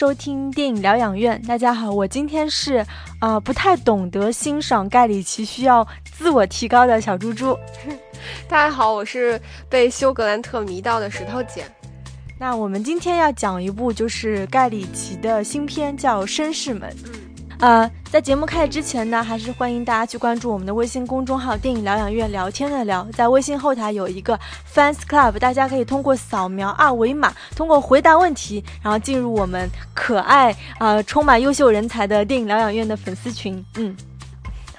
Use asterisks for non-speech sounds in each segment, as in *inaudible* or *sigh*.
迎收听电影疗养院。大家好，我今天是啊、不太懂得欣赏盖里奇，需要自我提高的小猪猪。*laughs* 大家好，我是被休格兰特迷到的石头姐。那我们今天要讲一部就是盖里奇的新片，叫《绅士们》。呃，在节目开始之前呢，还是欢迎大家去关注我们的微信公众号“电影疗养院聊天的聊”。在微信后台有一个 Fans Club，大家可以通过扫描二维码，通过回答问题，然后进入我们可爱啊、充满优秀人才的电影疗养院的粉丝群。嗯。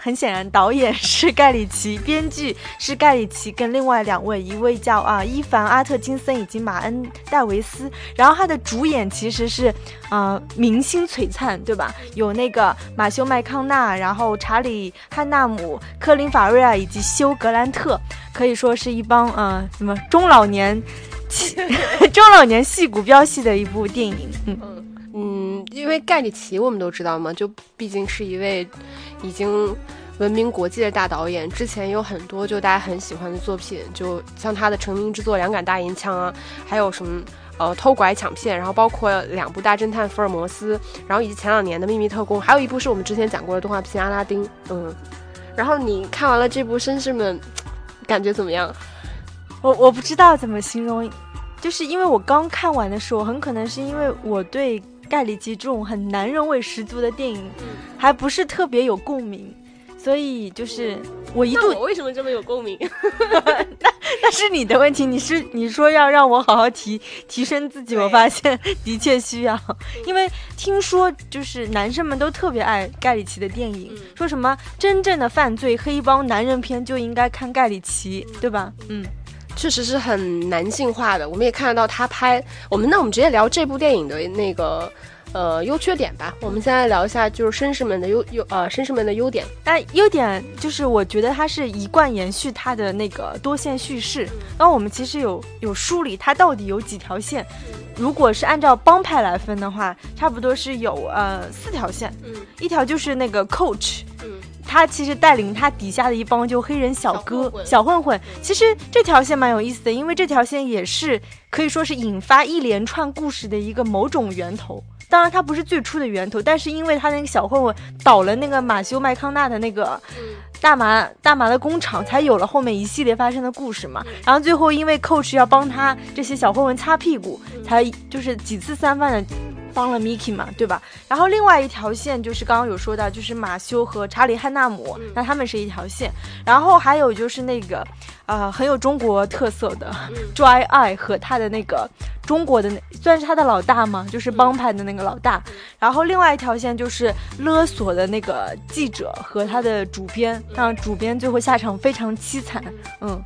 很显然，导演是盖里奇，编剧是盖里奇跟另外两位，一位叫啊伊凡阿特金森以及马恩戴维斯。然后他的主演其实是呃明星璀璨，对吧？有那个马修麦康纳，然后查理汉纳姆、科林法瑞尔以及休格兰特，可以说是一帮呃什么中老年 *laughs* 中老年戏骨飙戏的一部电影。嗯。因为盖里奇我们都知道嘛，就毕竟是一位已经闻名国际的大导演，之前有很多就大家很喜欢的作品，就像他的成名之作《两杆大银枪》啊，还有什么呃偷拐抢骗，然后包括两部大侦探福尔摩斯，然后以及前两年的秘密特工，还有一部是我们之前讲过的动画片《阿拉丁》。嗯，然后你看完了这部《绅士们》，感觉怎么样？我我不知道怎么形容，就是因为我刚看完的时候，很可能是因为我对盖里奇这种很男人味十足的电影，还不是特别有共鸣，所以就是我一度那我为什么这么有共鸣？*laughs* 那那是你的问题，你是你说要让我好好提提升自己，我发现 *laughs* 的确需要，因为听说就是男生们都特别爱盖里奇的电影，嗯说什么真正的犯罪黑帮男人片就应该看盖里奇，对吧？嗯。确实是很男性化的，我们也看得到他拍我们。那我们直接聊这部电影的那个呃优缺点吧。我们现在聊一下就是绅士们的优优呃绅士们的优点。但优点就是，我觉得它是一贯延续它的那个多线叙事。然后我们其实有有梳理它到底有几条线。如果是按照帮派来分的话，差不多是有呃四条线。嗯一条就是那个 coach，嗯他其实带领他底下的一帮就黑人小哥、小混混。其实这条线蛮有意思的，因为这条线也是可以说是引发一连串故事的一个某种源头。当然，它不是最初的源头，但是因为他那个小混混倒了那个马修麦康纳的那个嗯大麻大麻的工厂，才有了后面一系列发生的故事嘛。然后最后因为 coach 要帮他这些小混混擦屁股，才就是几次三番的帮了 Mickey 嘛，对吧？然后另外一条线就是刚刚有说到，就是马修和查理汉纳姆，那他们是一条线。然后还有就是那个，呃，很有中国特色的 *laughs* Dry Eye 和他的那个中国的那算是他的老大嘛，就是帮派的那个老大。然后另外一条线就是勒索的那个记者和他的主编，让主编最后下场非常凄惨。嗯，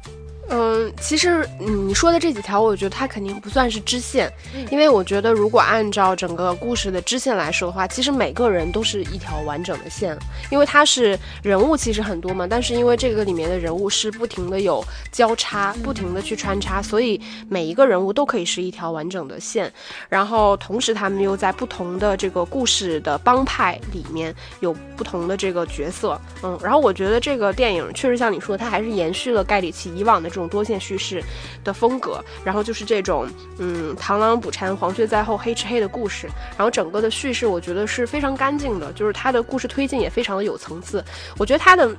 嗯，其实嗯你说的这几条，我觉得它肯定不算是支线，因为我觉得如果按照整个故事的支线来说的话，其实每个人都是一条完整的线，因为它是人物其实很多嘛，但是因为这个里面的人物是不停的有交叉，不停的去穿插，所以每一个人物都可以是一条完整的线，然后同时他们又在不同的这个故事的帮派里面有不同的这个角色，嗯，然后我觉得这个电影确实像你说的，它还是延续了盖里奇以往的这种多线叙事的风格，然后就是这种嗯螳螂捕蝉，黄雀在后，黑吃黑的故事，然后整个的叙事我觉得是非常干净的，就是它的故事推进也非常的有层次，我觉得它的。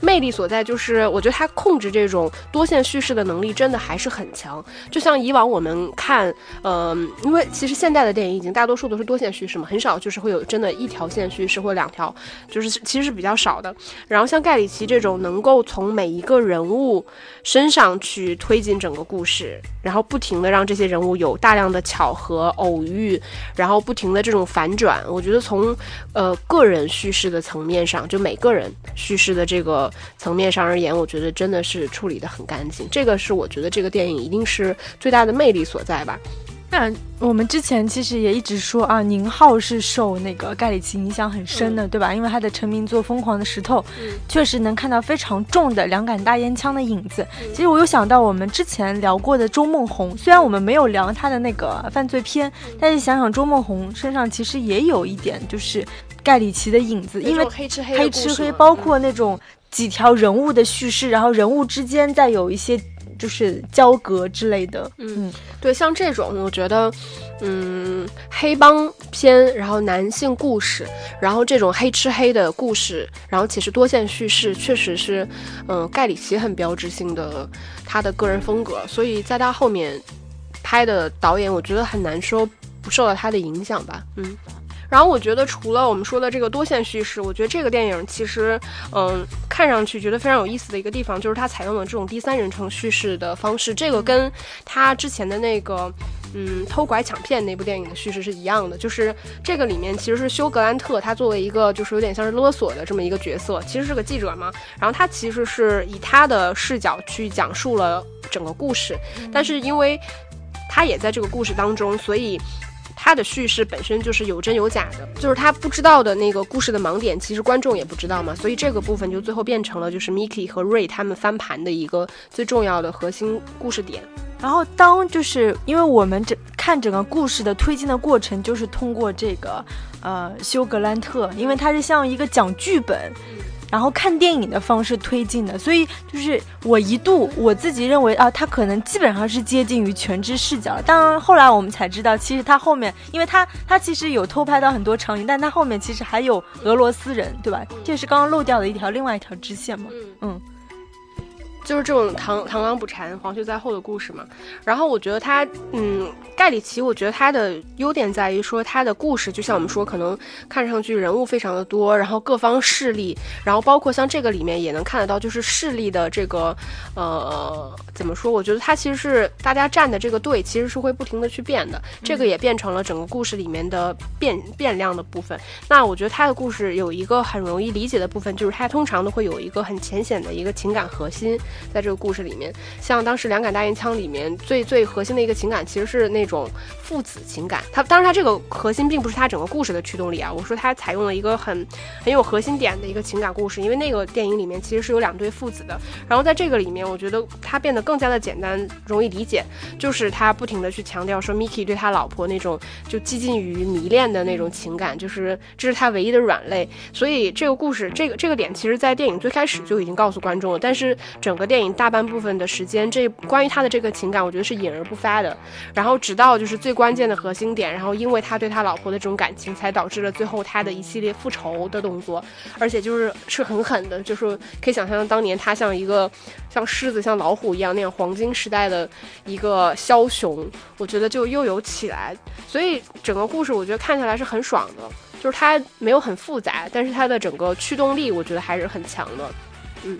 魅力所在就是，我觉得他控制这种多线叙事的能力真的还是很强。就像以往我们看，呃，因为其实现代的电影已经大多数都是多线叙事嘛，很少就是会有真的一条线叙事或两条，就是其实是比较少的。然后像盖里奇这种能够从每一个人物身上去推进整个故事，然后不停的让这些人物有大量的巧合、偶遇，然后不停的这种反转，我觉得从呃个人叙事的层面上，就每个人叙事的这个层面上而言，我觉得真的是处理的很干净。这个是我觉得这个电影一定是最大的魅力所在吧。那我们之前其实也一直说啊，宁浩是受那个盖里奇影响很深的，对吧？因为他的成名作《疯狂的石头》嗯确实能看到非常重的两杆大烟枪的影子。其实我又想到我们之前聊过的周梦红，虽然我们没有聊他的那个犯罪片，但是想想周梦红身上其实也有一点就是盖里奇的影子，因为黑吃黑黑吃黑，包括那种几条人物的叙事，然后人物之间再有一些就是交隔之类的。嗯，对，像这种，我觉得，嗯，黑帮片，然后男性故事，然后这种黑吃黑的故事，然后其实多线叙事，确实是，嗯，盖里奇很标志性的他的个人风格，所以在他后面拍的导演，我觉得很难说不受到他的影响吧。嗯。然后我觉得，除了我们说的这个多线叙事，我觉得这个电影其实，嗯，看上去觉得非常有意思的一个地方，就是它采用了这种第三人称叙事的方式。这个跟它之前的那个，嗯，偷拐抢骗那部电影的叙事是一样的。就是这个里面其实是休格兰特，他作为一个就是有点像是勒索的这么一个角色，其实是个记者嘛。然后他其实是以他的视角去讲述了整个故事，但是因为他也在这个故事当中，所以。他的叙事本身就是有真有假的，就是他不知道的那个故事的盲点，其实观众也不知道嘛，所以这个部分就最后变成了就是 Miki 和 Ray 他们翻盘的一个最重要的核心故事点。然后当就是因为我们整看整个故事的推进的过程，就是通过这个呃休格兰特，因为他是像一个讲剧本。然后看电影的方式推进的，所以就是我一度我自己认为啊，他可能基本上是接近于全知视角。当然后来我们才知道，其实他后面，因为他他其实有偷拍到很多场景，但他后面其实还有俄罗斯人，对吧？这是刚刚漏掉的一条另外一条支线嘛？嗯。就是这种螳螳螂捕蝉，黄雀在后的故事嘛。然后我觉得他，嗯，盖里奇，我觉得他的优点在于说他的故事，就像我们说，可能看上去人物非常的多，然后各方势力，然后包括像这个里面也能看得到，就是势力的这个，呃，怎么说？我觉得他其实是大家站的这个队，其实是会不停的去变的，这个也变成了整个故事里面的变变量的部分。那我觉得他的故事有一个很容易理解的部分，就是他通常都会有一个很浅显的一个情感核心。在这个故事里面，像当时《两杆大烟枪》里面最最核心的一个情感，其实是那种父子情感。它当然，它这个核心并不是它整个故事的驱动力啊。我说它采用了一个很很有核心点的一个情感故事，因为那个电影里面其实是有两对父子的。然后在这个里面，我觉得它变得更加的简单，容易理解，就是他不停的去强调说，Mickey 对他老婆那种就接近于迷恋的那种情感，就是这是他唯一的软肋。所以这个故事，这个这个点，其实在电影最开始就已经告诉观众了。但是整个电影大半部分的时间，这关于他的这个情感，我觉得是隐而不发的。然后直到就是最关键的核心点，然后因为他对他老婆的这种感情，才导致了最后他的一系列复仇的动作，而且就是是很狠的，就是可以想象当年他像一个像狮子、像老虎一样那样黄金时代的一个枭雄，我觉得就又有起来。所以整个故事我觉得看下来是很爽的，就是它没有很复杂，但是它的整个驱动力我觉得还是很强的。嗯。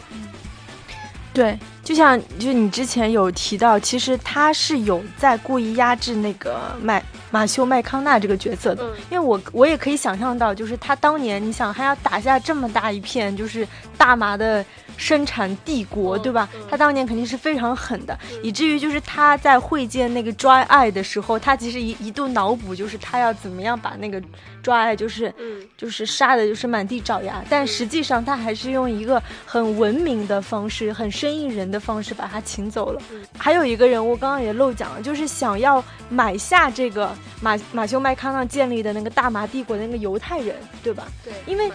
对，就像就你之前有提到，其实他是有在故意压制那个麦马修麦康纳这个角色的，因为我我也可以想象到，就是他当年你想还要打下这么大一片就是大麻的生产帝国，对吧？他当年肯定是非常狠的，以至于就是他在会见那个 Dry Eye 的时候，他其实一一度脑补就是他要怎么样把那个。抓就是，就是杀的，就是满地找牙。但实际上，他还是用一个很文明的方式，很生意人的方式把他请走了。还有一个人物，刚刚也漏讲了，就是想要买下这个马马修麦康纳建立的那个大麻帝国的那个犹太人，对吧？对，因为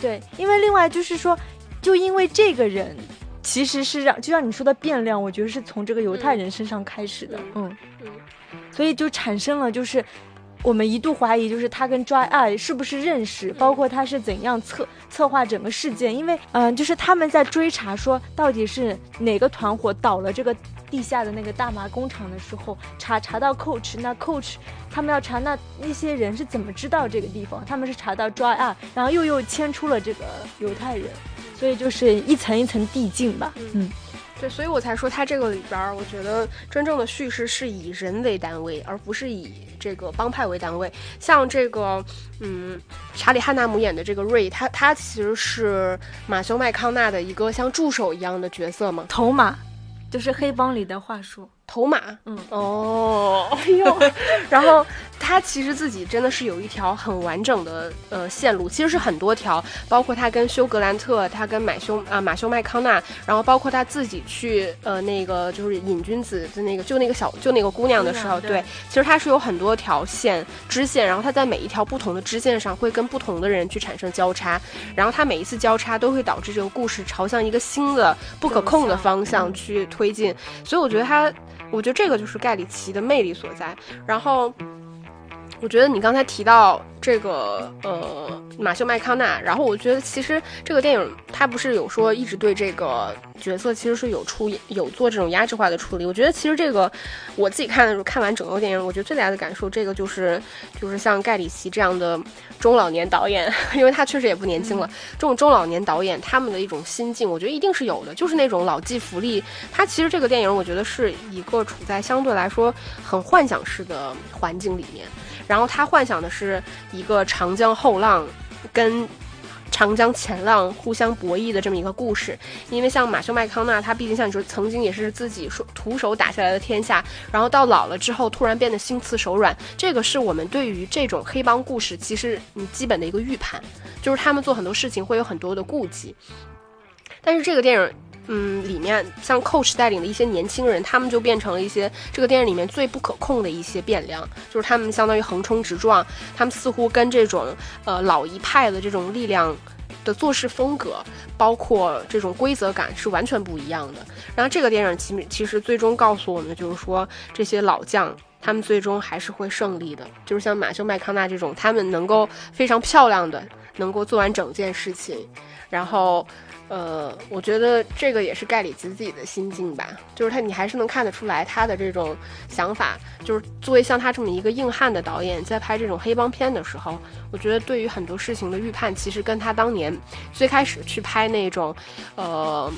对，因为另外就是说，就因为这个人，其实是让，就像你说的变量，我觉得是从这个犹太人身上开始的。嗯嗯，所以就产生了就是。我们一度怀疑，就是他跟 Dry Eye 是不是认识，包括他是怎样策策划整个事件。因为，嗯，就是他们在追查说到底是哪个团伙倒了这个地下的那个大麻工厂的时候，查查到 Coach，那 Coach 他们要查那那些人是怎么知道这个地方？他们是查到 Dry Eye，然后又又牵出了这个犹太人，所以就是一层一层递进吧。嗯。对，所以我才说他这个里边儿，我觉得真正的叙事是以人为单位，而不是以这个帮派为单位。像这个，嗯，查理汉纳姆演的这个瑞，他他其实是马修麦康纳的一个像助手一样的角色嘛，头马，就是黑帮里的话术。头马，嗯。哦，哎呦，*laughs* 然后他其实自己真的是有一条很完整的呃线路，其实是很多条，包括他跟休格兰特，他跟马修啊马修麦康纳，然后包括他自己去呃那个就是瘾君子的那个就那个小就那个姑娘的时候，对，其实他是有很多条线支线，然后他在每一条不同的支线上会跟不同的人去产生交叉，然后他每一次交叉都会导致这个故事朝向一个新的不可控的方向去推进，所以我觉得他。我觉得这个就是盖里奇的魅力所在。然后，我觉得你刚才提到这个呃马修麦康纳，然后我觉得其实这个电影他不是有说一直对这个角色其实是有出有做这种压制化的处理。我觉得其实这个我自己看的时候看完整个电影，我觉得最大的感受，这个就是就是像盖里奇这样的中老年导演，*laughs* 因为他确实也不年轻了，这种中老年导演他们的一种心境，我觉得一定是有的，就是那种老骥伏枥。他其实这个电影，我觉得是一个处在相对来说很幻想式的环境里面，然后他幻想的是一个长江后浪跟。长江前浪互相博弈的这么一个故事，因为像马修麦康纳，他毕竟像你说，曾经也是自己说徒手打下来的天下，然后到老了之后突然变得心慈手软，这个是我们对于这种黑帮故事其实你基本的一个预判，就是他们做很多事情会有很多的顾忌，但是这个电影。嗯，里面像 Coach 带领的一些年轻人，他们就变成了一些这个电影里面最不可控的一些变量，就是他们相当于横冲直撞，他们似乎跟这种呃老一派的这种力量的做事风格，包括这种规则感是完全不一样的。然后这个电影其其实最终告诉我们就是说，这些老将他们最终还是会胜利的，就是像马修麦康纳这种，他们能够非常漂亮的能够做完整件事情，然后。呃，我觉得这个也是盖里奇自己的心境吧，就是他，你还是能看得出来他的这种想法。就是作为像他这么一个硬汉的导演，在拍这种黑帮片的时候，我觉得对于很多事情的预判，其实跟他当年最开始去拍那种，呃，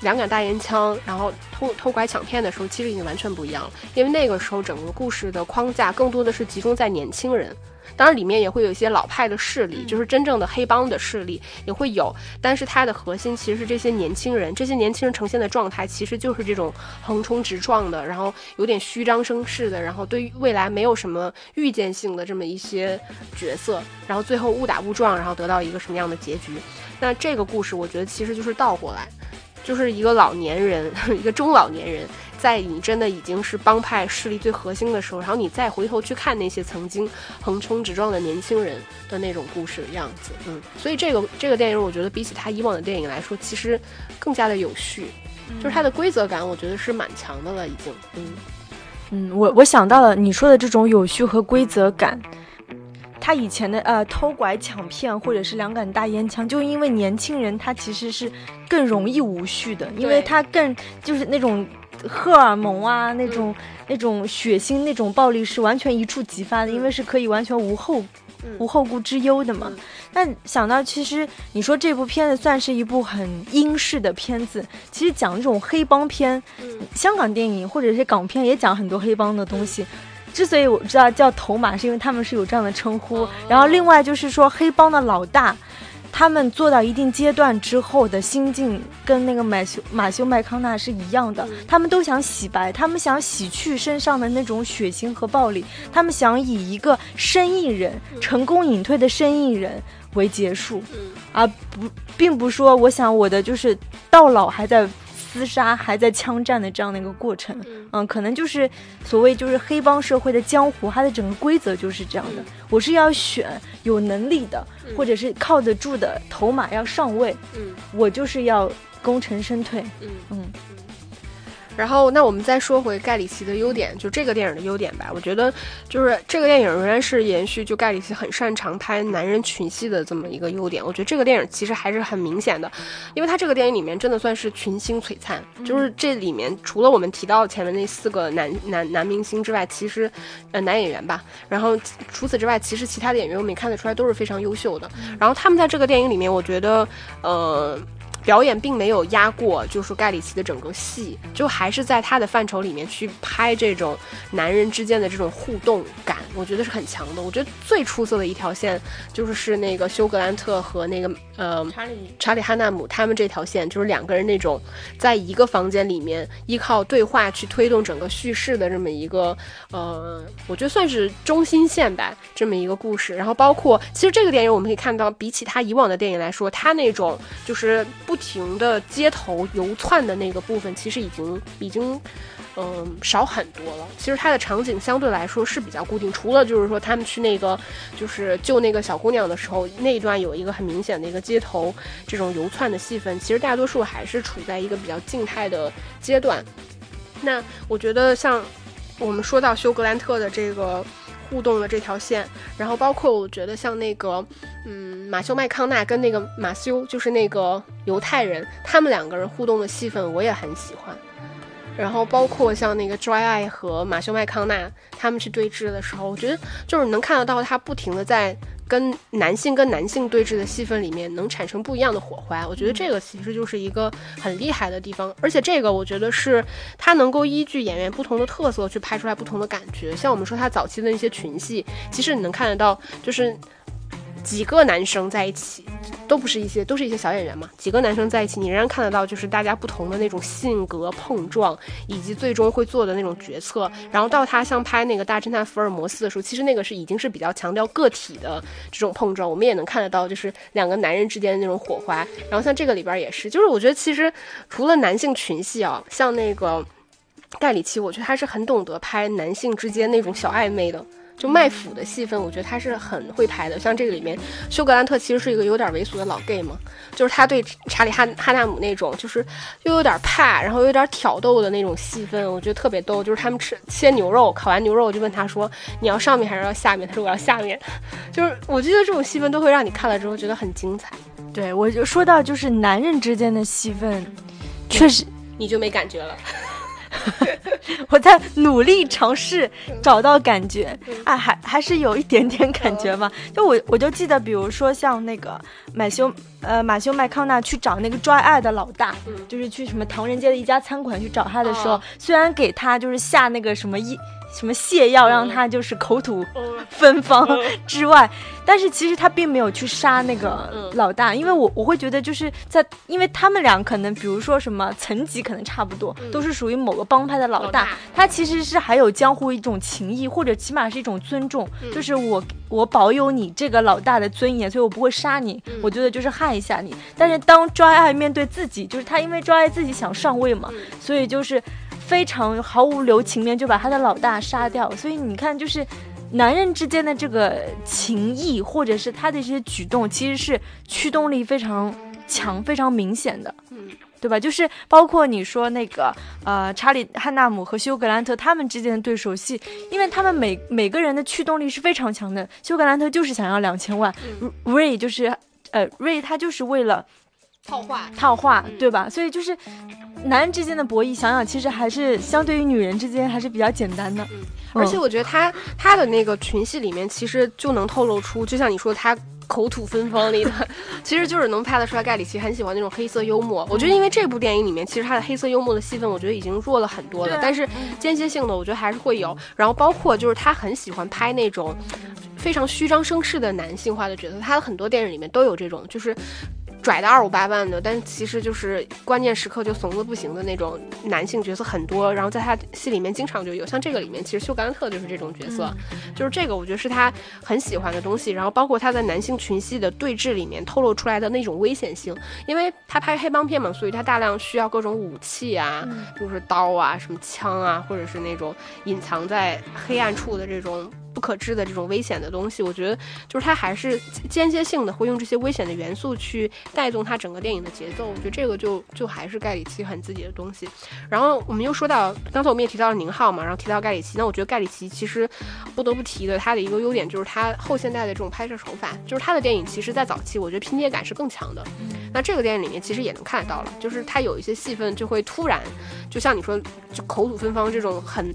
两杆大烟枪，然后偷偷拐抢骗的时候，其实已经完全不一样了。因为那个时候整个故事的框架更多的是集中在年轻人。当然，里面也会有一些老派的势力，就是真正的黑帮的势力也会有。但是它的核心其实是这些年轻人，这些年轻人呈现的状态其实就是这种横冲直撞的，然后有点虚张声势的，然后对于未来没有什么预见性的这么一些角色，然后最后误打误撞，然后得到一个什么样的结局？那这个故事我觉得其实就是倒过来，就是一个老年人，*laughs* 一个中老年人。在你真的已经是帮派势力最核心的时候，然后你再回头去看那些曾经横冲直撞的年轻人的那种故事的样子，嗯，所以这个这个电影，我觉得比起他以往的电影来说，其实更加的有序，就是它的规则感，我觉得是蛮强的了，已经，嗯嗯，我我想到了你说的这种有序和规则感。他以前的呃偷拐抢骗或者是两杆大烟枪，就因为年轻人他其实是更容易无序的，因为他更就是那种。荷尔蒙啊，那种那种血腥、那种暴力是完全一触即发的，因为是可以完全无后无后顾之忧的嘛。但想到其实你说这部片子算是一部很英式的片子，其实讲这种黑帮片，香港电影或者是港片也讲很多黑帮的东西。之所以我知道叫头马，是因为他们是有这样的称呼。然后另外就是说黑帮的老大。他们做到一定阶段之后的心境，跟那个马修马修麦康纳是一样的。他们都想洗白，他们想洗去身上的那种血腥和暴力，他们想以一个生意人成功隐退的生意人为结束，而不并不说我想我的就是到老还在。厮杀还在枪战的这样的一个过程，嗯，可能就是所谓就是黑帮社会的江湖，它的整个规则就是这样的。我是要选有能力的，或者是靠得住的头马要上位，嗯，我就是要功成身退，嗯。嗯。然后，那我们再说回盖里奇的优点，就这个电影的优点吧。我觉得，就是这个电影仍然是延续，就盖里奇很擅长拍男人群戏的这么一个优点。我觉得这个电影其实还是很明显的，因为他这个电影里面真的算是群星璀璨。就是这里面除了我们提到前面那四个男男男明星之外，其实，呃，男演员吧。然后除此之外，其实其他的演员我们也看得出来都是非常优秀的。然后他们在这个电影里面，我觉得，呃。表演并没有压过，就是盖里奇的整个戏，就还是在他的范畴里面去拍这种男人之间的这种互动感，我觉得是很强的。我觉得最出色的一条线就是是那个休格兰特和那个呃查理查理哈纳姆他们这条线，就是两个人那种在一个房间里面依靠对话去推动整个叙事的这么一个呃，我觉得算是中心线吧，这么一个故事。然后包括其实这个电影我们可以看到，比起他以往的电影来说，他那种就是不停的街头游窜的那个部分，其实已经已经。嗯，少很多了。其实它的场景相对来说是比较固定，除了就是说他们去那个就是救那个小姑娘的时候，那一段有一个很明显的一个街头这种游窜的戏份，其实大多数还是处在一个比较静态的阶段。那我觉得像我们说到休格兰特的这个互动的这条线，然后包括我觉得像那个嗯马修麦康纳跟那个马修就是那个犹太人，他们两个人互动的戏份我也很喜欢。然后包括像那个 Dray 和马修麦康纳他们去对峙的时候，我觉得就是能看得到他不停的在跟男性跟男性对峙的戏份里面能产生不一样的火花。我觉得这个其实就是一个很厉害的地方，而且这个我觉得是他能够依据演员不同的特色去拍出来不同的感觉。像我们说他早期的那些群戏，其实你能看得到就是。几个男生在一起，都不是一些，都是一些小演员嘛。几个男生在一起，你仍然看得到，就是大家不同的那种性格碰撞，以及最终会做的那种决策。然后到他像拍那个大侦探福尔摩斯的时候，其实那个是已经是比较强调个体的这种碰撞。我们也能看得到，就是两个男人之间的那种火花。然后像这个里边也是，就是我觉得其实除了男性群戏啊，像那个盖里奇，我觉得他是很懂得拍男性之间那种小暧昧的。就卖腐的戏份，我觉得他是很会拍的。像这个里面，休格兰特其实是一个有点猥琐的老 gay 嘛，就是他对查理哈哈纳姆那种，就是又有点怕，然后有点挑逗的那种戏份，我觉得特别逗。就是他们吃切牛肉，烤完牛肉我就问他说：“你要上面还是要下面？”他说：“我要下面。*laughs* ”就是我觉得这种戏份都会让你看了之后觉得很精彩。对我就说到就是男人之间的戏份，确实你就没感觉了。*laughs* 我在努力尝试找到感觉，啊，还还是有一点点感觉嘛。就我我就记得，比如说像那个马修，呃，马修麦康纳去找那个 Dry Eye 的老大，就是去什么唐人街的一家餐馆去找他的时候，虽然给他就是下那个什么一。什么泻药让他就是口吐芬芳之外，但是其实他并没有去杀那个老大，因为我我会觉得就是在，因为他们俩可能比如说什么层级可能差不多，都是属于某个帮派的老大，他其实是还有江湖一种情谊，或者起码是一种尊重，就是我我保有你这个老大的尊严，所以我不会杀你，我觉得就是害一下你。但是当 Dry Eye 面对自己，就是他因为 Dry Eye 自己想上位嘛，所以就是。非常毫无留情面就把他的老大杀掉，所以你看，就是男人之间的这个情谊，或者是他的一些举动，其实是驱动力非常强、非常明显的，嗯，对吧？就是包括你说那个呃，查理汉纳姆和休格兰特他们之间的对手戏，因为他们每每个人的驱动力是非常强的。休格兰特就是想要两千万，瑞就是呃瑞他就是为了套话套话，对吧？所以就是。男人之间的博弈，想想其实还是相对于女人之间还是比较简单的。嗯，而且我觉得他他的那个群戏里面，其实就能透露出，就像你说他口吐芬芳里的，*laughs* 其实就是能拍得出来盖里奇很喜欢那种黑色幽默。我觉得因为这部电影里面，其实他的黑色幽默的戏份，我觉得已经弱了很多了。但是间歇性的，我觉得还是会有。然后包括就是他很喜欢拍那种非常虚张声势的男性化的角色，他的很多电影里面都有这种，就是。拽的二五八万的，但其实就是关键时刻就怂的不行的那种男性角色很多，然后在他戏里面经常就有，像这个里面其实休格兰特就是这种角色，就是这个我觉得是他很喜欢的东西，然后包括他在男性群戏的对峙里面透露出来的那种危险性，因为他拍黑帮片嘛，所以他大量需要各种武器啊，就是刀啊、什么枪啊，或者是那种隐藏在黑暗处的这种。不可知的这种危险的东西，我觉得就是它还是间接性的会用这些危险的元素去带动它整个电影的节奏。我觉得这个就就还是盖里奇很自己的东西。然后我们又说到，刚才我们也提到了宁浩嘛，然后提到盖里奇。那我觉得盖里奇其实不得不提的他的一个优点就是他后现代的这种拍摄手法，就是他的电影其实在早期我觉得拼接感是更强的。那这个电影里面其实也能看得到了，就是他有一些戏份就会突然，就像你说就口吐芬芳这种很。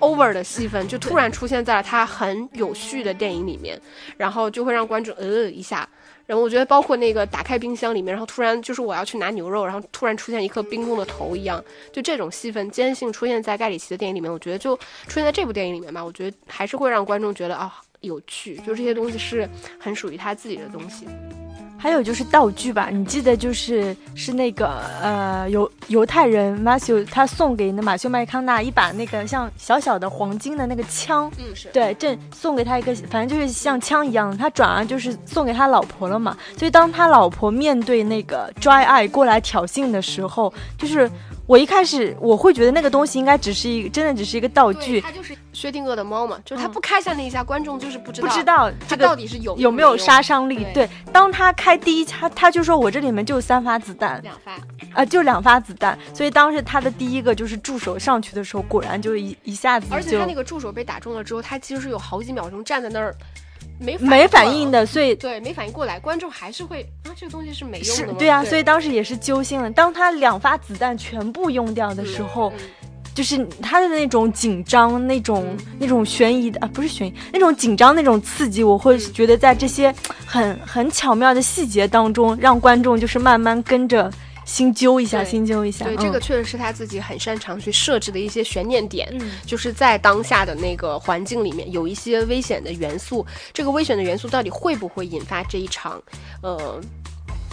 Over 的戏份就突然出现在了他很有序的电影里面，然后就会让观众呃一下，然后我觉得包括那个打开冰箱里面，然后突然就是我要去拿牛肉，然后突然出现一颗冰冻的头一样，就这种戏份坚信出现在盖里奇的电影里面，我觉得就出现在这部电影里面吧，我觉得还是会让观众觉得啊有趣，就这些东西是很属于他自己的东西。还有就是道具吧，你记得就是是那个呃犹犹太人马修他送给那马修麦康纳一把那个像小小的黄金的那个枪，嗯是对，正送给他一个，反正就是像枪一样，他转而就是送给他老婆了嘛。所以当他老婆面对那个 Dry Eye 过来挑衅的时候，就是我一开始我会觉得那个东西应该只是一个真的只是一个道具，它就是薛定谔的猫嘛，就是他不开下那一下，观众就是不知道不知道道这个它到底是有有没有杀伤力。对。对，当他开第一枪，他就说我这里面就三发子弹，两发。啊，就两发子弹，所以当时他的第一个就是助手上去的时候，果然就一一下子就而且他那个助手被打中了之后，他其实是有好几秒钟站在那儿没没反应的，所以对，没反应过来，观众还是会啊，这个东西是没用的对啊，所以当时也是揪心了。当他两发子弹全部用掉的时候，嗯就是他的那种紧张、那种那种悬疑的啊，不是悬疑，那种紧张、那种刺激，我会觉得在这些很很巧妙的细节当中，让观众就是慢慢跟着心揪一下，对心揪一下。对，嗯这个确实是他自己很擅长去设置的一些悬念点，嗯就是在当下的那个环境里面有一些危险的元素，这个危险的元素到底会不会引发这一场，呃。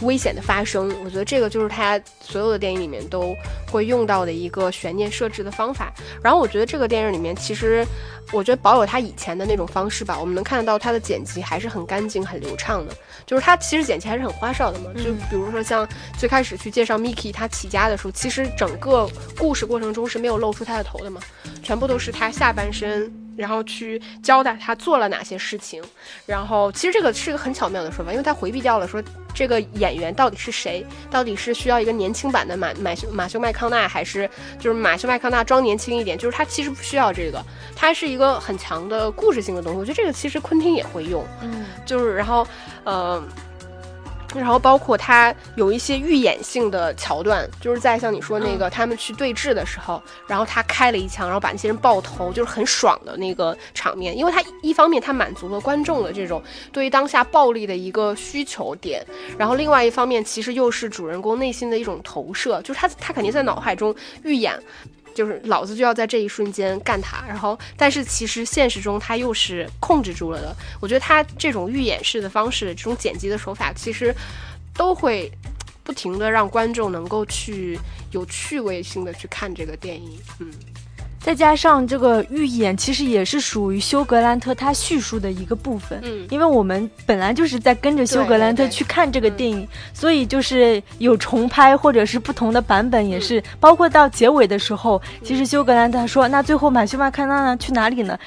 危险的发生，我觉得这个就是他所有的电影里面都会用到的一个悬念设置的方法。然后我觉得这个电影里面，其实我觉得保有他以前的那种方式吧，我们能看得到他的剪辑还是很干净、很流畅的。就是他其实剪辑还是很花哨的嘛，就比如说像最开始去介绍 Mickey 他起家的时候，其实整个故事过程中是没有露出他的头的嘛，全部都是他下半身。然后去交代他做了哪些事情，然后其实这个是一个很巧妙的说法，因为他回避掉了说这个演员到底是谁，到底是需要一个年轻版的马马修马修麦康纳，还是就是马修麦康纳装年轻一点，就是他其实不需要这个，他是一个很强的故事性的东西。我觉得这个其实昆汀也会用，嗯就是然后呃。然后包括他有一些预演性的桥段，就是在像你说那个他们去对峙的时候，然后他开了一枪，然后把那些人爆头，就是很爽的那个场面。因为他一方面他满足了观众的这种对于当下暴力的一个需求点，然后另外一方面其实又是主人公内心的一种投射，就是他他肯定在脑海中预演。就是老子就要在这一瞬间干他，然后但是其实现实中他又是控制住了的。我觉得他这种预演式的方式，这种剪辑的手法，其实都会不停的让观众能够去有趣味性的去看这个电影。嗯，再加上这个预演，其实也是属于休格兰特他叙述的一个部分。嗯。因为我们本来就是在跟着休格兰特去看这个嗯电影，所以就是有重拍或者是不同的版本，也是、包括到结尾的时候，其实休格兰特说：“那最后马修麦康纳呢去哪里呢？”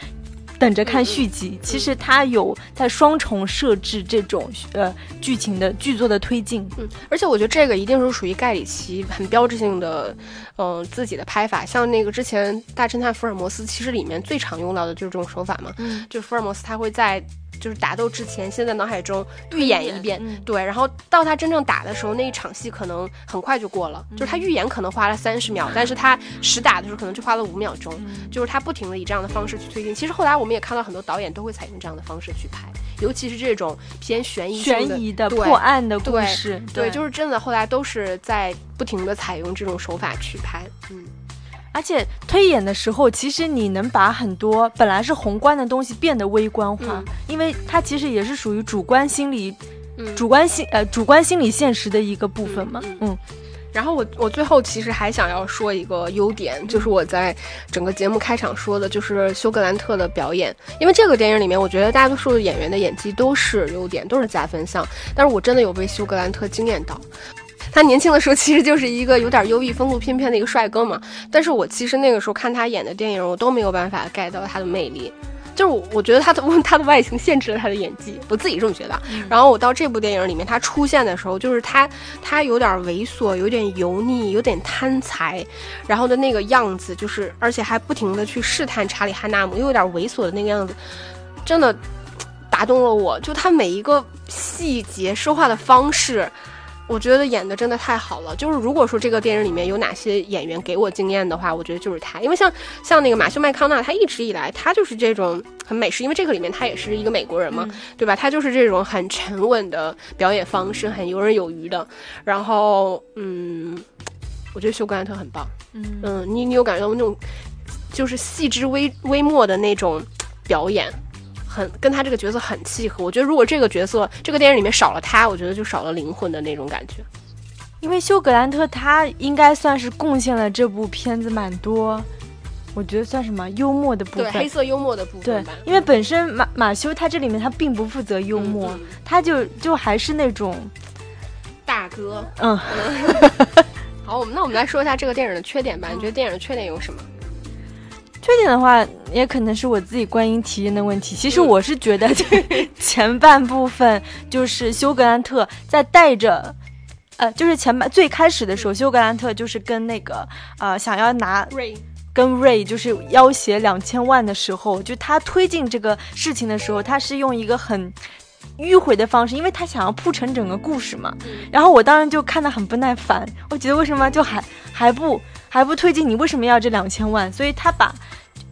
等着看续集。其实它有在双重设置这种呃剧情的剧作的推进。嗯，而且我觉得这个一定是属于盖里奇很标志性的，嗯、自己的拍法。像那个之前《大侦探福尔摩斯》，其实里面最常用到的就是这种手法嘛，嗯，就福尔摩斯他会在就是打斗之前，先在脑海中预演一遍，嗯对，然后到他真正打的时候，那一场戏可能很快就过了，就是他预演可能花了三十秒，但是他实打的时候可能就花了五秒钟，就是他不停的以这样的方式去推进。其实后来我们也看到很多导演都会采用这样的方式去拍，尤其是这种偏悬疑悬疑的破案的故对事，对，就是真的后来都是在不停的采用这种手法去拍，嗯。而且推演的时候，其实你能把很多本来是宏观的东西变得微观化，嗯因为它其实也是属于主观心理、嗯主观心呃主观心理现实的一个部分嘛。嗯嗯然后我我最后其实还想要说一个优点，就是我在整个节目开场说的，就是休格兰特的表演。因为这个电影里面，我觉得大多数演员的演技都是优点，都是加分项。但是我真的有被休格兰特惊艳到。他年轻的时候其实就是一个有点忧郁、风度翩翩的一个帅哥嘛。但是我其实那个时候看他演的电影，我都没有办法 get 到他的魅力。就是我，我觉得他的他的外形限制了他的演技，我自己这么觉得。然后我到这部电影里面，他出现的时候，就是他他有点猥琐，有点油腻，有点贪财，然后的那个样子，就是而且还不停的去试探查理汉纳姆，又有点猥琐的那个样子，真的打动了我。就他每一个细节、说话的方式。我觉得演的真的太好了。就是如果说这个电影里面有哪些演员给我惊艳的话，我觉得就是他。因为像像那个马修麦康纳，他一直以来他就是这种很美式，因为这个里面他也是一个美国人嘛，对吧？他就是这种很沉稳的表演方式，很游刃有余的。然后，嗯，我觉得休格兰特很棒。嗯嗯，你你有感觉到那种就是细枝微微末的那种表演？很跟他这个角色很契合，我觉得如果这个角色这个电影里面少了他，我觉得就少了灵魂的那种感觉。因为休格兰特他应该算是贡献了这部片子蛮多，我觉得算什么幽默的部分，黑色幽默的部分。对，因为本身马马修他这里面他并不负责幽默，他就就还是那种大哥。嗯。*laughs* 好，我们那我们来说一下这个电影的缺点吧。你觉得电影的缺点有什么？缺点的话，也可能是我自己观影体验的问题。其实我是觉得，*laughs* 前半部分就是休格兰特在带着，呃，就是前半最开始的时候，休格兰特就是跟那个呃想要拿瑞跟瑞就是要挟两千万的时候，就他推进这个事情的时候，他是用一个很迂回的方式，因为他想要铺成整个故事嘛。然后我当时就看得很不耐烦，我觉得为什么就还还不。还不推进，你为什么要这两千万？所以他把，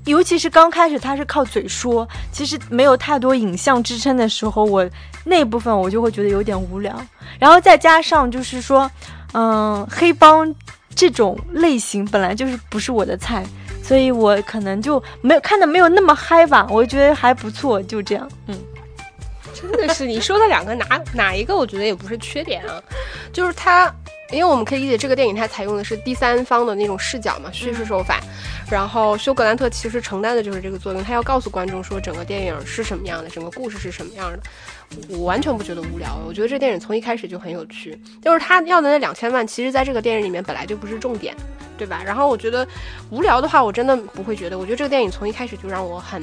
尤其是刚开始他是靠嘴说，其实没有太多影像支撑的时候，我那部分我就会觉得有点无聊。然后再加上就是说，嗯，黑帮这种类型本来就是不是我的菜，所以我可能就没有看的没有那么嗨吧。我觉得还不错，就这样。嗯，真的是你说的两个哪哪一个？我觉得也不是缺点啊，就是他。因为我们可以理解这个电影它采用的是第三方的那种视角嘛，叙事手法。然后休格兰特其实承担的就是这个作用，他要告诉观众说整个电影是什么样的，整个故事是什么样的。我完全不觉得无聊，我觉得这电影从一开始就很有趣。就是他要的那两千万，其实在这个电影里面本来就不是重点，对吧？然后我觉得无聊的话，我真的不会觉得。我觉得这个电影从一开始就让我很。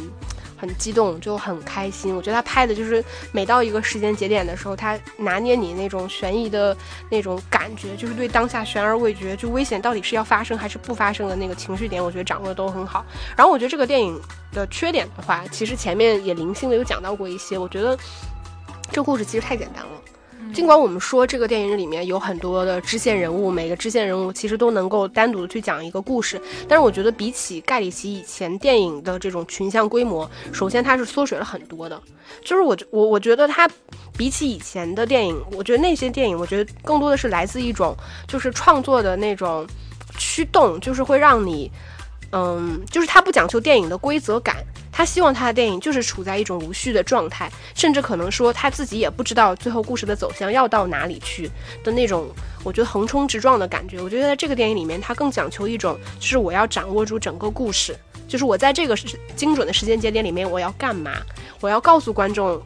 很激动，就很开心。我觉得他拍的就是每到一个时间节点的时候，他拿捏你那种悬疑的那种感觉，就是对当下悬而未决，就危险到底是要发生还是不发生的那个情绪点，我觉得掌握的都很好。然后我觉得这个电影的缺点的话，其实前面也零星的有讲到过一些。我觉得这故事其实太简单了。尽管我们说这个电影里面有很多的支线人物，每个支线人物其实都能够单独的去讲一个故事，但是我觉得比起盖里奇以前电影的这种群像规模，首先它是缩水了很多的。就是我我我觉得它比起以前的电影，我觉得那些电影，我觉得更多的是来自一种就是创作的那种驱动，就是会让你，嗯，就是它不讲究电影的规则感。他希望他的电影就是处在一种无序的状态，甚至可能说他自己也不知道最后故事的走向要到哪里去的那种，我觉得横冲直撞的感觉。我觉得在这个电影里面，他更讲求一种，就是我要掌握住整个故事，就是我在这个精准的时间节点里面我要干嘛，我要告诉观众，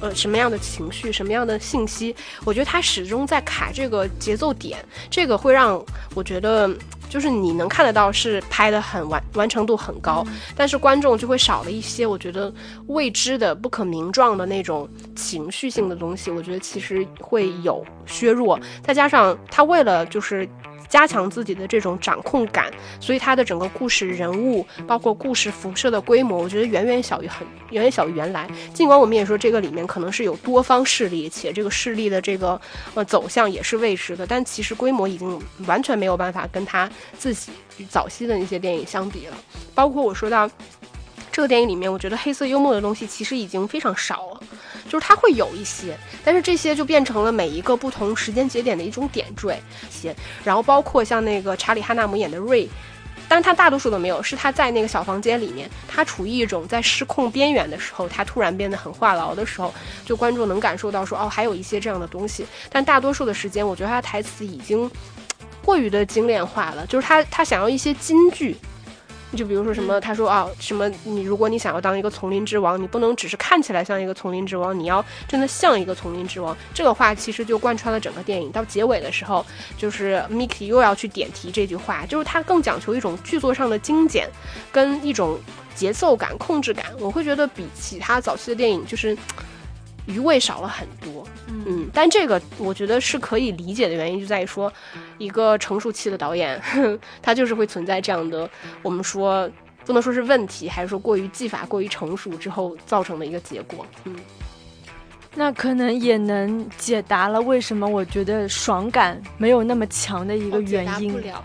呃，什么样的情绪，什么样的信息。我觉得他始终在卡这个节奏点，这个会让我觉得。就是你能看得到是拍的很完完成度很高，但是观众就会少了一些，我觉得未知的不可名状的那种情绪性的东西，我觉得其实会有削弱，再加上他为了就是。加强自己的这种掌控感，所以它的整个故事人物，包括故事辐射的规模，我觉得远远小于很远远小于原来。尽管我们也说这个里面可能是有多方势力，且这个势力的这个呃走向也是未知的，但其实规模已经完全没有办法跟他自己早期的那些电影相比了。包括我说到这个电影里面，我觉得黑色幽默的东西其实已经非常少了。就是它会有一些，但是这些就变成了每一个不同时间节点的一种点缀。些，然后包括像那个查理哈纳姆演的瑞，但他大多数都没有，是他在那个小房间里面，他处于一种在失控边缘的时候，他突然变得很话痨的时候，就观众能感受到说，哦，还有一些这样的东西。但大多数的时间，我觉得他的台词已经过于的精炼化了，就是他他想要一些金句。就比如说什么，他说啊，什么你如果你想要当一个丛林之王，你不能只是看起来像一个丛林之王，你要真的像一个丛林之王。这个话其实就贯穿了整个电影。到结尾的时候，就是 Mickey 又要去点题这句话，就是他更讲求一种剧作上的精简，跟一种节奏感、控制感。我会觉得比其他早期的电影就是。余味少了很多，嗯，但这个我觉得是可以理解的原因，就在于说，一个成熟期的导演，他就是会存在这样的，我们说不能说是问题，还是说过于技法过于成熟之后造成的一个结果，嗯。那可能也能解答了为什么我觉得爽感没有那么强的一个原因。不了。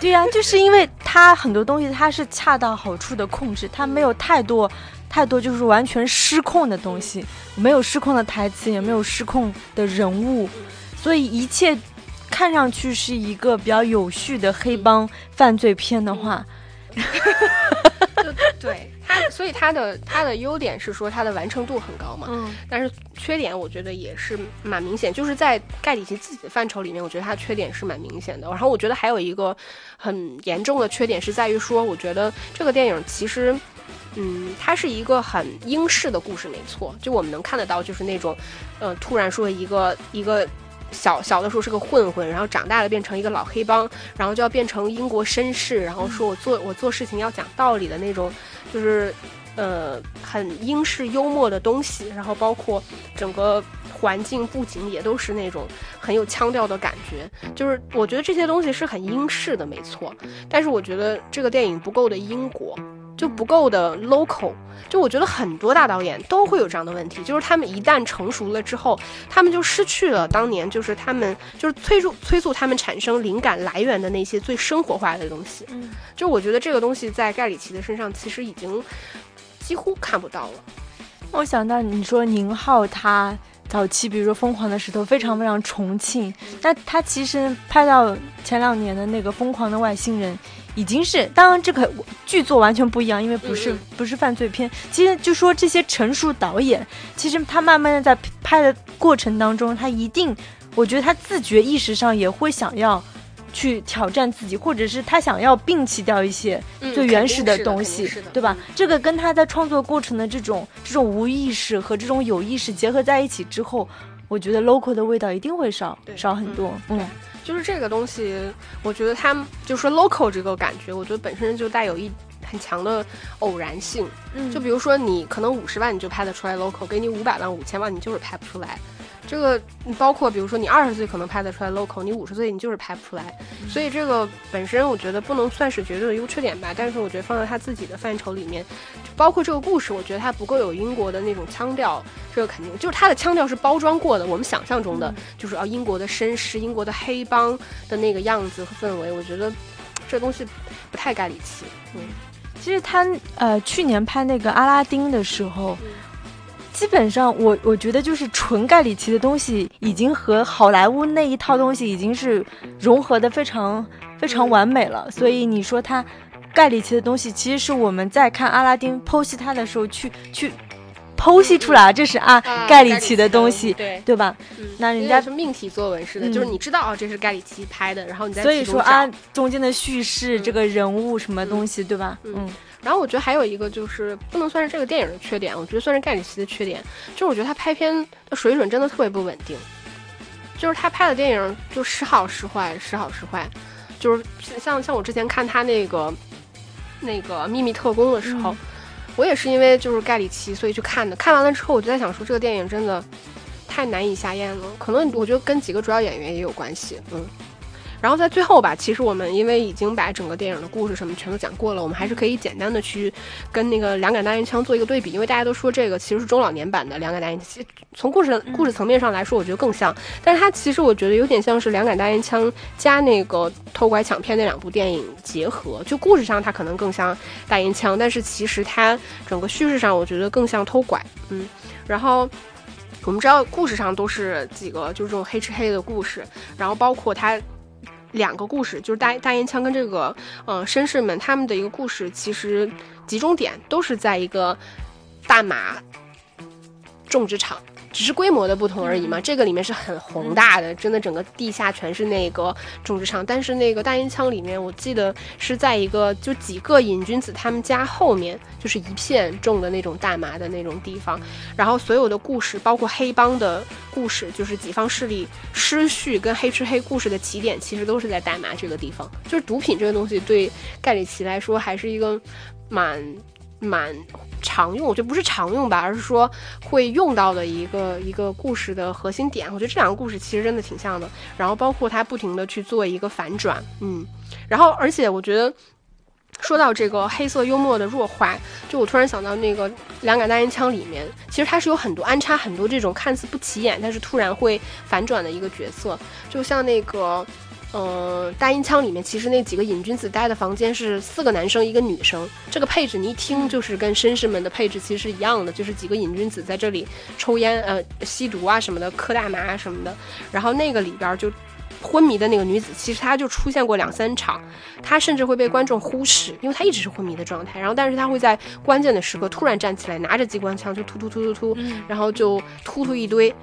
对呀，就是因为它很多东西它是恰到好处的控制，它没有太多太多就是完全失控的东西，没有失控的台词，也没有失控的人物，所以一切看上去是一个比较有序的黑帮犯罪片的话。对它，所以它的它的优点是说它的完成度很高嘛，嗯，但是缺点我觉得也是蛮明显，就是在盖里奇自己的范畴里面，我觉得它缺点是蛮明显的。然后我觉得还有一个很严重的缺点是在于说，我觉得这个电影其实，嗯，它是一个很英式的故事，没错，就我们能看得到，就是那种，呃，突然说一个一个。小小的时候是个混混，然后长大了变成一个老黑帮，然后就要变成英国绅士，然后说我做我做事情要讲道理的那种，就是，呃，很英式幽默的东西，然后包括整个环境布景也都是那种很有腔调的感觉，就是我觉得这些东西是很英式的，没错，但是我觉得这个电影不够的英国。就不够的 local，就我觉得很多大导演都会有这样的问题，就是他们一旦成熟了之后，他们就失去了当年就是他们就是催促催促他们产生灵感来源的那些最生活化的东西。嗯，就我觉得这个东西在盖里奇的身上其实已经几乎看不到了。我想到你说宁浩他早期，比如说《疯狂的石头》，非常非常重庆，那他其实拍到前两年的那个《疯狂的外星人》。已经是，当然这个剧作完全不一样，因为不是不是犯罪片。其实就说这些成熟导演，其实他慢慢的在拍的过程当中，他一定，我觉得他自觉意识上也会想要去挑战自己，或者是他想要摒弃掉一些最原始的东西，对吧？这个跟他在创作过程的这种这种无意识和这种有意识结合在一起之后，我觉得 local 的味道一定会少少很多，嗯。就是这个东西，我觉得它就说 local 这个感觉，我觉得本身就带有一很强的偶然性。嗯，就比如说你可能五十万你就拍得出来 local，给你五百万、五千万你就是拍不出来。这个包括，比如说你二十岁可能拍得出来 local，你五十岁你就是拍不出来。所以这个本身我觉得不能算是绝对的优缺点吧。但是我觉得放在他自己的范畴里面，包括这个故事，我觉得它不够有英国的那种腔调。这个肯定就是他的腔调是包装过的。我们想象中的就是啊，英国的绅士、英国的黑帮的那个样子和氛围，我觉得这东西不太盖里奇。嗯，其实他呃去年拍那个阿拉丁的时候。基本上，我我觉得就是纯盖里奇的东西，已经和好莱坞那一套东西已经是融合的非常非常完美了。所以你说他盖里奇的东西，其实是我们在看阿拉丁剖析他的时候去去剖析出来，这是啊盖里奇的东西，对对吧？那人家是命题作文似的，就是你知道啊，这是盖里奇拍的，然后你在所以说啊中间的叙事这个人物什么东西，对吧？嗯。然后我觉得还有一个就是不能算是这个电影的缺点，我觉得算是盖里奇的缺点，就是我觉得他拍片的水准真的特别不稳定，就是他拍的电影就时好时坏，时好时坏，就是像像我之前看他那个那个秘密特工的时候，我也是因为就是盖里奇所以去看的，看完了之后我就在想说这个电影真的太难以下咽了，可能我觉得跟几个主要演员也有关系，嗯。然后在最后吧，其实我们因为已经把整个电影的故事什么全都讲过了，我们还是可以简单的去跟那个两杆大烟枪做一个对比，因为大家都说这个其实是中老年版的两杆大烟枪，从故事故事层面上来说，我觉得更像，但是它其实我觉得有点像是两杆大烟枪加那个偷拐抢骗那两部电影结合，就故事上它可能更像大烟枪，但是其实它整个叙事上我觉得更像偷拐，嗯，然后我们知道故事上都是几个就是这种黑吃黑的故事，然后包括它。两个故事，就是大大烟枪跟这个，嗯，绅士们他们的一个故事，其实集中点都是在一个大马种植场。只是规模的不同而已嘛，这个里面是很宏大的，真的整个地下全是那个种植场。但是那个大烟枪里面，我记得是在一个就几个瘾君子他们家后面，就是一片种的那种大麻的那种地方。然后所有的故事，包括黑帮的故事，就是几方势力失序跟黑吃黑故事的起点，其实都是在大麻这个地方。就是毒品这个东西，对盖里奇来说还是一个蛮。蛮常用，我觉得不是常用吧，而是说会用到的一个一个故事的核心点。我觉得这两个故事其实真的挺像的。然后包括他不停的去做一个反转，嗯，然后而且我觉得说到这个黑色幽默的弱化，就我突然想到那个《两杆大烟枪》里面，其实它是有很多安插很多这种看似不起眼，但是突然会反转的一个角色，就像那个。嗯，大音枪里面其实那几个瘾君子待的房间是四个男生一个女生，这个配置你一听就是跟绅士们的配置其实是一样的，就是几个瘾君子在这里抽烟、呃吸毒啊什么的，嗑大麻什么的。然后那个里边就昏迷的那个女子，其实她就出现过两三场，她甚至会被观众忽视，因为她一直是昏迷的状态。然后但是她会在关键的时刻突然站起来，拿着机关枪就突突突突突，然后就突突一堆。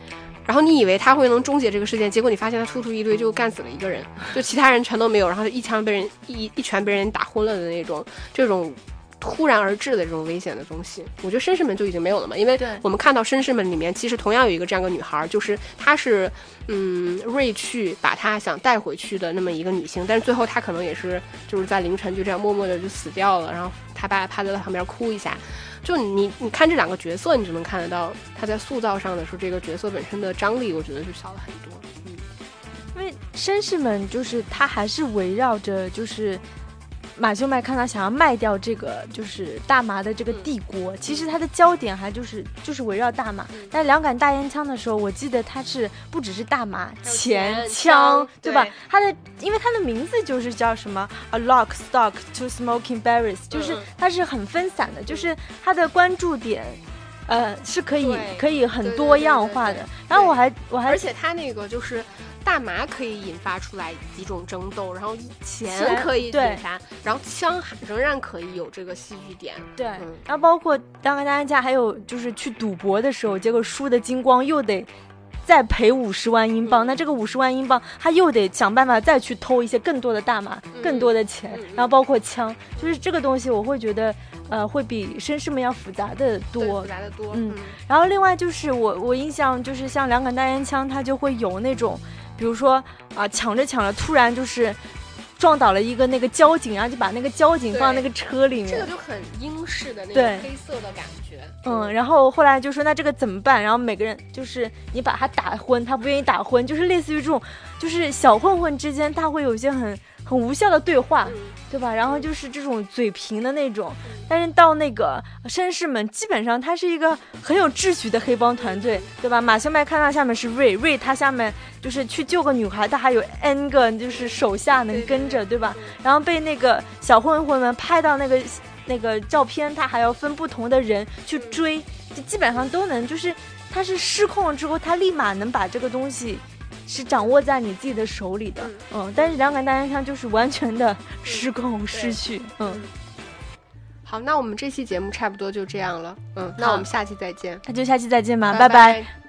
然后你以为他会能终结这个事件，结果你发现他突突一堆就干死了一个人，就其他人全都没有，然后一枪被人一一拳被人打昏了的那种，这种突然而至的这种危险的东西，我觉得绅士们就已经没有了嘛，因为我们看到绅士们里面其实同样有一个这样个女孩，就是她是嗯瑞去把她想带回去的那么一个女性，但是最后她可能也是就是在凌晨就这样默默的就死掉了，然后她爸趴在她旁边哭一下。就你，你看这两个角色，你就能看得到他在塑造上的时候，这个角色本身的张力，我觉得就小了很多。嗯，因为绅士们就是他还是围绕着就是。马修麦康纳想要卖掉这个就是大麻的这个帝国，其实他的焦点还就是就是围绕大麻。但两杆大烟枪的时候，我记得他是不只是大麻、钱、枪，对吧？他的因为他的名字就是叫什么？A lock, stock, two smoking berries，就是他是很分散的，就是他的关注点，呃，是可以可以很多样化的。然后我还我还而且他那个就是。大麻可以引发出来几种争斗，然后钱可以引发，然后枪仍然可以有这个戏剧点。对，然后包括当个大家还有就是去赌博的时候，结果输的精光又得再赔五十万英镑，那这个五十万英镑他又得想办法再去偷一些更多的大麻，更多的钱，然后包括枪，就是这个东西我会觉得呃会比绅士们要复杂的多，复杂的多。嗯，然后另外就是我我印象就是像两杆大烟枪，它就会有那种。比如说啊，抢着抢着，突然就是撞倒了一个那个交警，然后就把那个交警放那个车里面，这个就很英式的那种黑色的感觉。嗯，然后后来就说那这个怎么办？然后每个人就是你把他打昏，他不愿意打昏，就是类似于这种，就是小混混之间他会有一些很。很无效的对话，对吧？然后就是这种嘴贫的那种，但是到那个绅士们，基本上他是一个很有秩序的黑帮团队，对吧？马修麦看到下面是瑞瑞，他下面就是去救个女孩，他还有 n 个就是手下能跟着，对吧？然后被那个小混混们拍到那个那个照片，他还要分不同的人去追，就基本上都能，就是他是失控了之后，他立马能把这个东西。是掌握在你自己的手里的，嗯，但是两杆大烟枪就是完全的失控失去，嗯。好，那我们这期节目差不多就这样了，嗯，那我们下期再见，那就下期再见吧，拜拜。